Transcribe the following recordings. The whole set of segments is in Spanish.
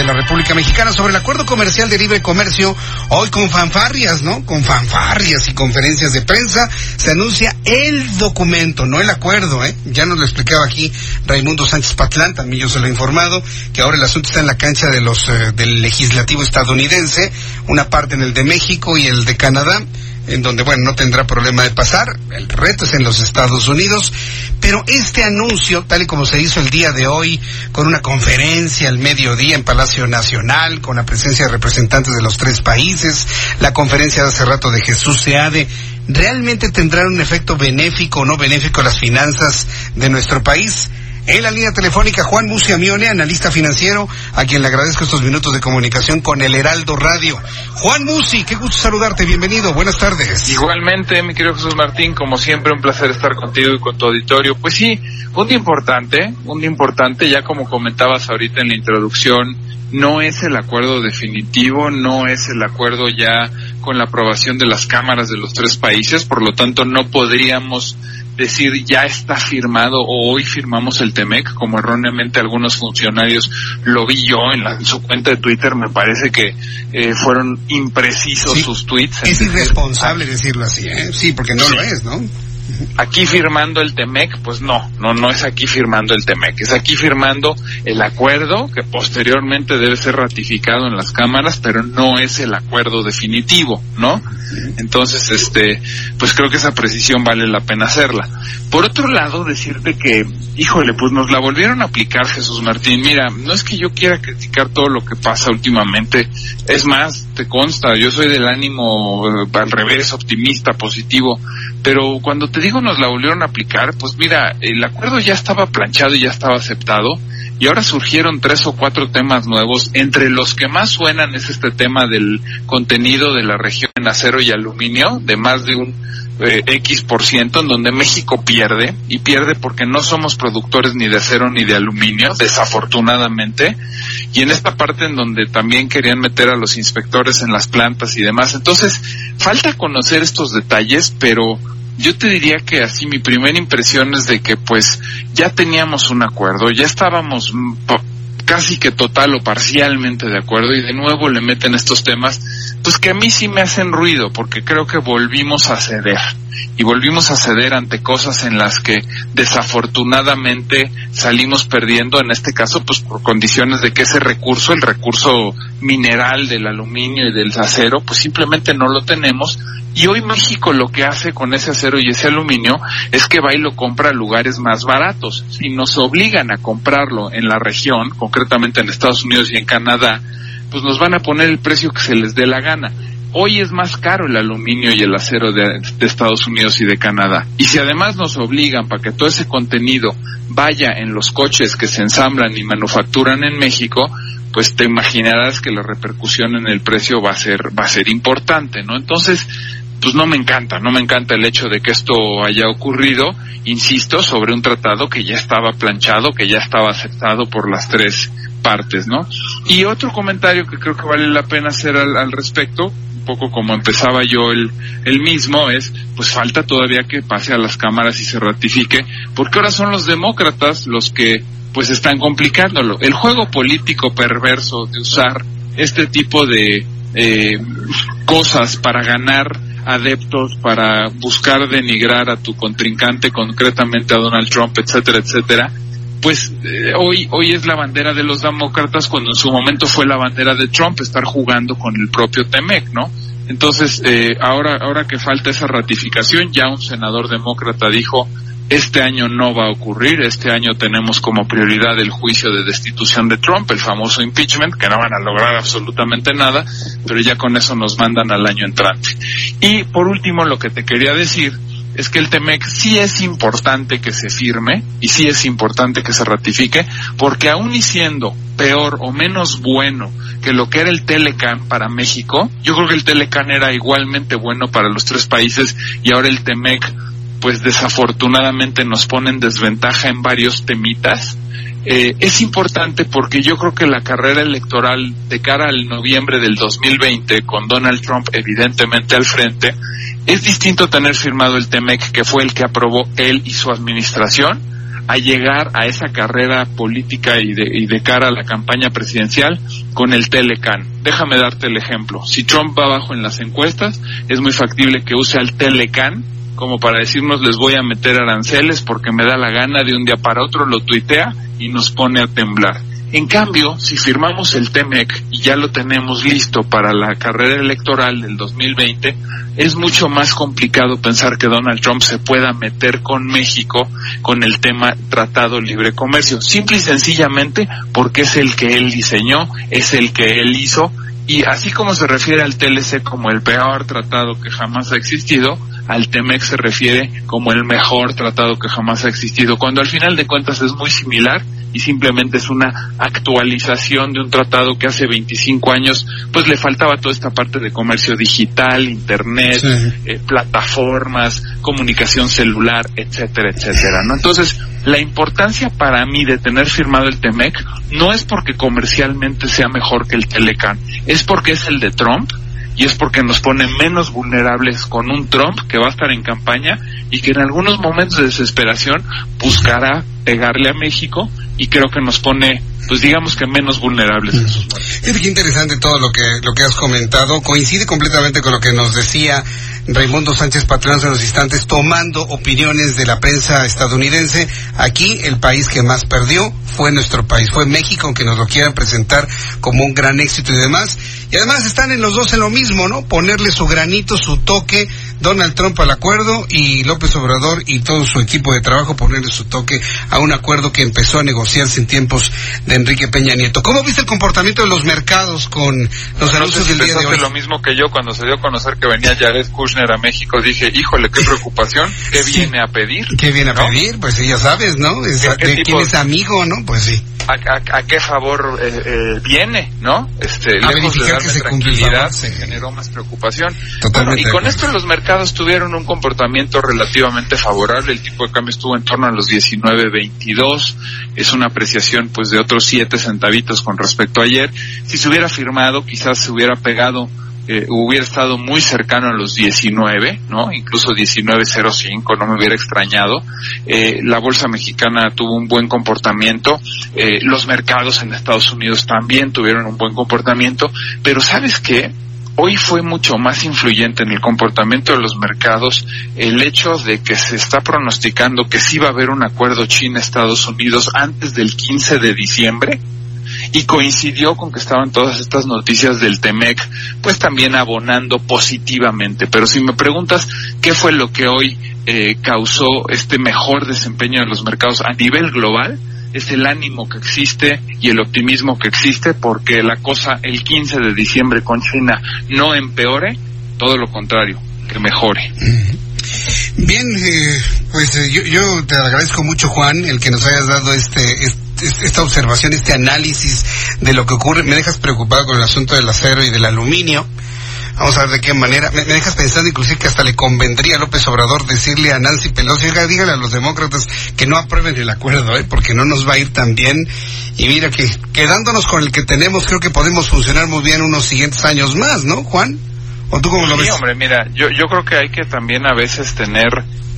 de la República Mexicana sobre el acuerdo comercial de libre comercio, hoy con fanfarrias, ¿no? Con fanfarrias y conferencias de prensa, se anuncia el documento, no el acuerdo, ¿eh? Ya nos lo explicaba aquí Raimundo Sánchez Patlán, también yo se lo he informado, que ahora el asunto está en la cancha de los, eh, del legislativo estadounidense, una parte en el de México y el de Canadá en donde, bueno, no tendrá problema de pasar. El reto es en los Estados Unidos. Pero este anuncio, tal y como se hizo el día de hoy, con una conferencia al mediodía en Palacio Nacional, con la presencia de representantes de los tres países, la conferencia de hace rato de Jesús Seade, ¿realmente tendrá un efecto benéfico o no benéfico a las finanzas de nuestro país? En la línea telefónica, Juan Musi Amione, analista financiero, a quien le agradezco estos minutos de comunicación con el Heraldo Radio. Juan Musi, qué gusto saludarte, bienvenido, buenas tardes. Igualmente, mi querido Jesús Martín, como siempre, un placer estar contigo y con tu auditorio. Pues sí, un día importante, un día importante, ya como comentabas ahorita en la introducción, no es el acuerdo definitivo, no es el acuerdo ya con la aprobación de las cámaras de los tres países, por lo tanto no podríamos decir ya está firmado o hoy firmamos el TEMEC, como erróneamente algunos funcionarios lo vi yo en, la, su cuenta de Twitter, me parece que eh, fueron imprecisos sus tweets. Es irresponsable decirlo así, ¿eh? Sí, porque no lo es, ¿no? Aquí firmando el TEMEC, pues no, no, no es aquí firmando el TEMEC, es aquí firmando el acuerdo que posteriormente debe ser ratificado en las cámaras, pero no es el acuerdo definitivo, ¿no? Entonces, este, pues creo que esa precisión vale la pena hacerla. Por otro lado, decirte que, híjole, pues nos la volvieron a aplicar Jesús Martín. Mira, no es que yo quiera criticar todo lo que pasa últimamente, es más, te consta, yo soy del ánimo eh, al revés, optimista, positivo, pero cuando te digo nos la volvieron a aplicar, pues mira, el acuerdo ya estaba planchado y ya estaba aceptado y ahora surgieron tres o cuatro temas nuevos. Entre los que más suenan es este tema del contenido de la región en acero y aluminio, de más de un eh, X por ciento, en donde México pierde, y pierde porque no somos productores ni de acero ni de aluminio, desafortunadamente, y en esta parte en donde también querían meter a los inspectores en las plantas y demás. Entonces, falta conocer estos detalles, pero yo te diría que así mi primera impresión es de que pues ya teníamos un acuerdo, ya estábamos casi que total o parcialmente de acuerdo y de nuevo le meten estos temas, pues que a mí sí me hacen ruido porque creo que volvimos a ceder y volvimos a ceder ante cosas en las que desafortunadamente salimos perdiendo, en este caso pues por condiciones de que ese recurso, el recurso mineral del aluminio y del acero, pues simplemente no lo tenemos y hoy México lo que hace con ese acero y ese aluminio es que va y lo compra a lugares más baratos. Si nos obligan a comprarlo en la región, concretamente en Estados Unidos y en Canadá, pues nos van a poner el precio que se les dé la gana. Hoy es más caro el aluminio y el acero de, Estados Unidos y de Canadá. Y si además nos obligan para que todo ese contenido vaya en los coches que se ensamblan y manufacturan en México, pues te imaginarás que la repercusión en el precio va a ser va a ser importante, ¿no? Entonces, pues no me encanta, no me encanta el hecho de que esto haya ocurrido, insisto, sobre un tratado que ya estaba planchado, que ya estaba aceptado por las tres partes, ¿no? Y otro comentario que creo que vale la pena hacer al, respecto, un poco como empezaba yo el, el mismo, es, pues falta todavía que pase a las cámaras y se ratifique, porque ahora son los demócratas los que pues están complicándolo. El juego político perverso de usar este tipo de eh, cosas para ganar adeptos para buscar denigrar a tu contrincante, concretamente a Donald Trump, etcétera, etcétera, pues eh, hoy hoy es la bandera de los demócratas cuando en su momento fue la bandera de Trump estar jugando con el propio Temec, ¿no? Entonces, eh, ahora ahora que falta esa ratificación, ya un senador demócrata dijo este año no va a ocurrir, este año tenemos como prioridad el juicio de destitución de Trump, el famoso impeachment, que no van a lograr absolutamente nada, pero ya con eso nos mandan al año entrante. Y por último, lo que te quería decir es que el TEMEC sí es importante que se firme y sí es importante que se ratifique, porque aún y siendo peor o menos bueno que lo que era el Telecan para México, yo creo que el Telecan era igualmente bueno para los tres países y ahora el TEMEC pues desafortunadamente nos pone en desventaja en varios temitas. Eh, es importante porque yo creo que la carrera electoral de cara al noviembre del 2020, con Donald Trump evidentemente al frente, es distinto tener firmado el TEMEC, que fue el que aprobó él y su administración, a llegar a esa carrera política y de, y de cara a la campaña presidencial con el Telecan. Déjame darte el ejemplo. Si Trump va abajo en las encuestas, es muy factible que use al Telecan como para decirnos les voy a meter aranceles porque me da la gana de un día para otro, lo tuitea y nos pone a temblar. En cambio, si firmamos el TEMEC y ya lo tenemos listo para la carrera electoral del 2020, es mucho más complicado pensar que Donald Trump se pueda meter con México con el tema Tratado Libre Comercio. Simple y sencillamente porque es el que él diseñó, es el que él hizo y así como se refiere al TLC como el peor tratado que jamás ha existido, al TEMEC se refiere como el mejor tratado que jamás ha existido, cuando al final de cuentas es muy similar y simplemente es una actualización de un tratado que hace 25 años pues le faltaba toda esta parte de comercio digital, internet, eh, plataformas, comunicación celular, etcétera, etcétera, ¿no? Entonces, la importancia para mí de tener firmado el TEMEC no es porque comercialmente sea mejor que el Telecan, es porque es el de Trump y es porque nos pone menos vulnerables con un Trump que va a estar en campaña y que en algunos momentos de desesperación buscará pegarle a México y creo que nos pone pues digamos que menos vulnerables en sus interesante todo lo que lo que has comentado coincide completamente con lo que nos decía Raimundo Sánchez Patrón en los instantes tomando opiniones de la prensa estadounidense. Aquí el país que más perdió fue nuestro país, fue México, aunque nos lo quieran presentar como un gran éxito y demás. Y además están en los dos en lo mismo, ¿no? Ponerle su granito, su toque, Donald Trump al acuerdo y López Obrador y todo su equipo de trabajo ponerle su toque a un acuerdo que empezó a negociarse en tiempos de Enrique Peña Nieto. ¿Cómo viste el comportamiento de los mercados con los no anuncios sé si del día de hoy? lo mismo que yo cuando se dio a conocer que venía Jared Kushner a México, dije, híjole, qué preocupación, ¿qué Sí. viene a pedir? ¿Qué viene a ¿No? pedir? Pues sí, ya sabes, ¿no? Es- ¿Qué- qué de quién es amigo, ¿no? Pues sí. ¿A, a- a qué favor eh, eh, viene, no? Este, A lejos de darme que se tranquilidad, sí. generó más preocupación. Totalmente Bueno, y con esto los mercados tuvieron un comportamiento relativamente favorable. El tipo de cambio estuvo en torno a los 19.22. Es una apreciación, pues, de otros 7 centavitos con respecto a ayer. Si se hubiera firmado, quizás se hubiera pegado eh, hubiera estado muy cercano a los 19, ¿no? Incluso 19.05, no me hubiera extrañado. Eh, la bolsa mexicana tuvo un buen comportamiento, eh, los mercados en Estados Unidos también tuvieron un buen comportamiento, pero ¿sabes qué? Hoy fue mucho más influyente en el comportamiento de los mercados el hecho de que se está pronosticando que sí va a haber un acuerdo China-Estados Unidos antes del 15 de diciembre y coincidió con que estaban todas estas noticias del TEMEC, pues también abonando positivamente. Pero si me preguntas qué fue lo que hoy eh, causó este mejor desempeño de los mercados a nivel global, es el ánimo que existe y el optimismo que existe porque la cosa el 15 de diciembre con China no empeore, todo lo contrario, que mejore. Bien, eh, pues eh, yo, yo te agradezco mucho, Juan, el que nos hayas dado este, este- esta observación, este análisis de lo que ocurre. Me dejas preocupado con el asunto del acero y del aluminio. Vamos a ver de qué manera. Me, dejas pensando inclusive que hasta le convendría a López Obrador decirle a Nancy Pelosi, oiga, dígale a los demócratas que no aprueben el acuerdo, ¿eh? porque no nos va a ir tan bien. Y mira que quedándonos con el que tenemos, creo que podemos funcionar muy bien unos siguientes años más, ¿no, Juan? ¿O tú cómo lo Sí, ves? hombre, mira, yo, yo creo que hay que también a veces tener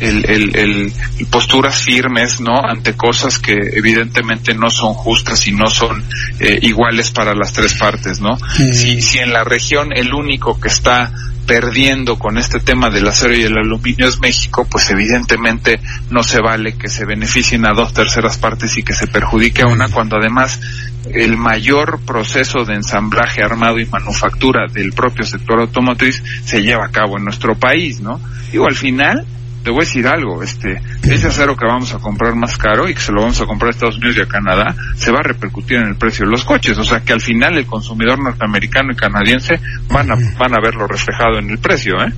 el, el, el- posturas firmes, ¿no? Ante cosas que evidentemente no son justas y no son eh, iguales para las tres partes, ¿no? Mm. Si, si en la región el único que está perdiendo con este tema del acero y el aluminio es México, pues evidentemente no se vale que se beneficien a dos terceras partes y que se perjudique a una cuando además el mayor proceso de ensamblaje armado y manufactura del propio sector automotriz se lleva a cabo en nuestro país, ¿no? Digo, al final, te voy a decir algo, este, ese acero que vamos a comprar más caro y que se lo vamos a comprar a Estados Unidos y a Canadá, se va a repercutir en el precio de los coches, o sea que al final el consumidor norteamericano y canadiense van a, van a verlo reflejado en el precio, ¿eh?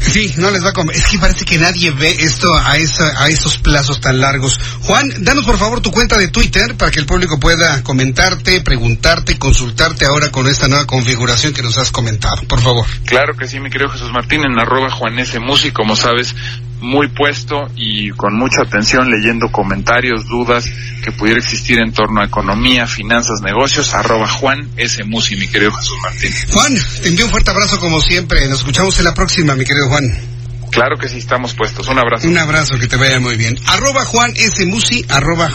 Sí, no les va a comer. Es que parece que nadie ve esto a, esa, a esos plazos tan largos. Juan, danos por favor tu cuenta de Twitter para que el público pueda comentarte, preguntarte, consultarte ahora con esta nueva configuración que nos has comentado. Por favor. Claro que sí, mi querido Jesús Martín, en arroba Juan S. Musi, como sabes, muy puesto y con mucha atención leyendo comentarios, dudas que pudiera existir en torno a economía, finanzas, negocios, arroba Juan S. Musi, mi querido Jesús Martín. Juan, te envío un fuerte abrazo como siempre. Nos escuchamos en la próxima, mi querido Juan. Claro que sí, estamos puestos. Un abrazo. Un abrazo, que te vaya muy bien. Arroba Juan S. Musi, arroba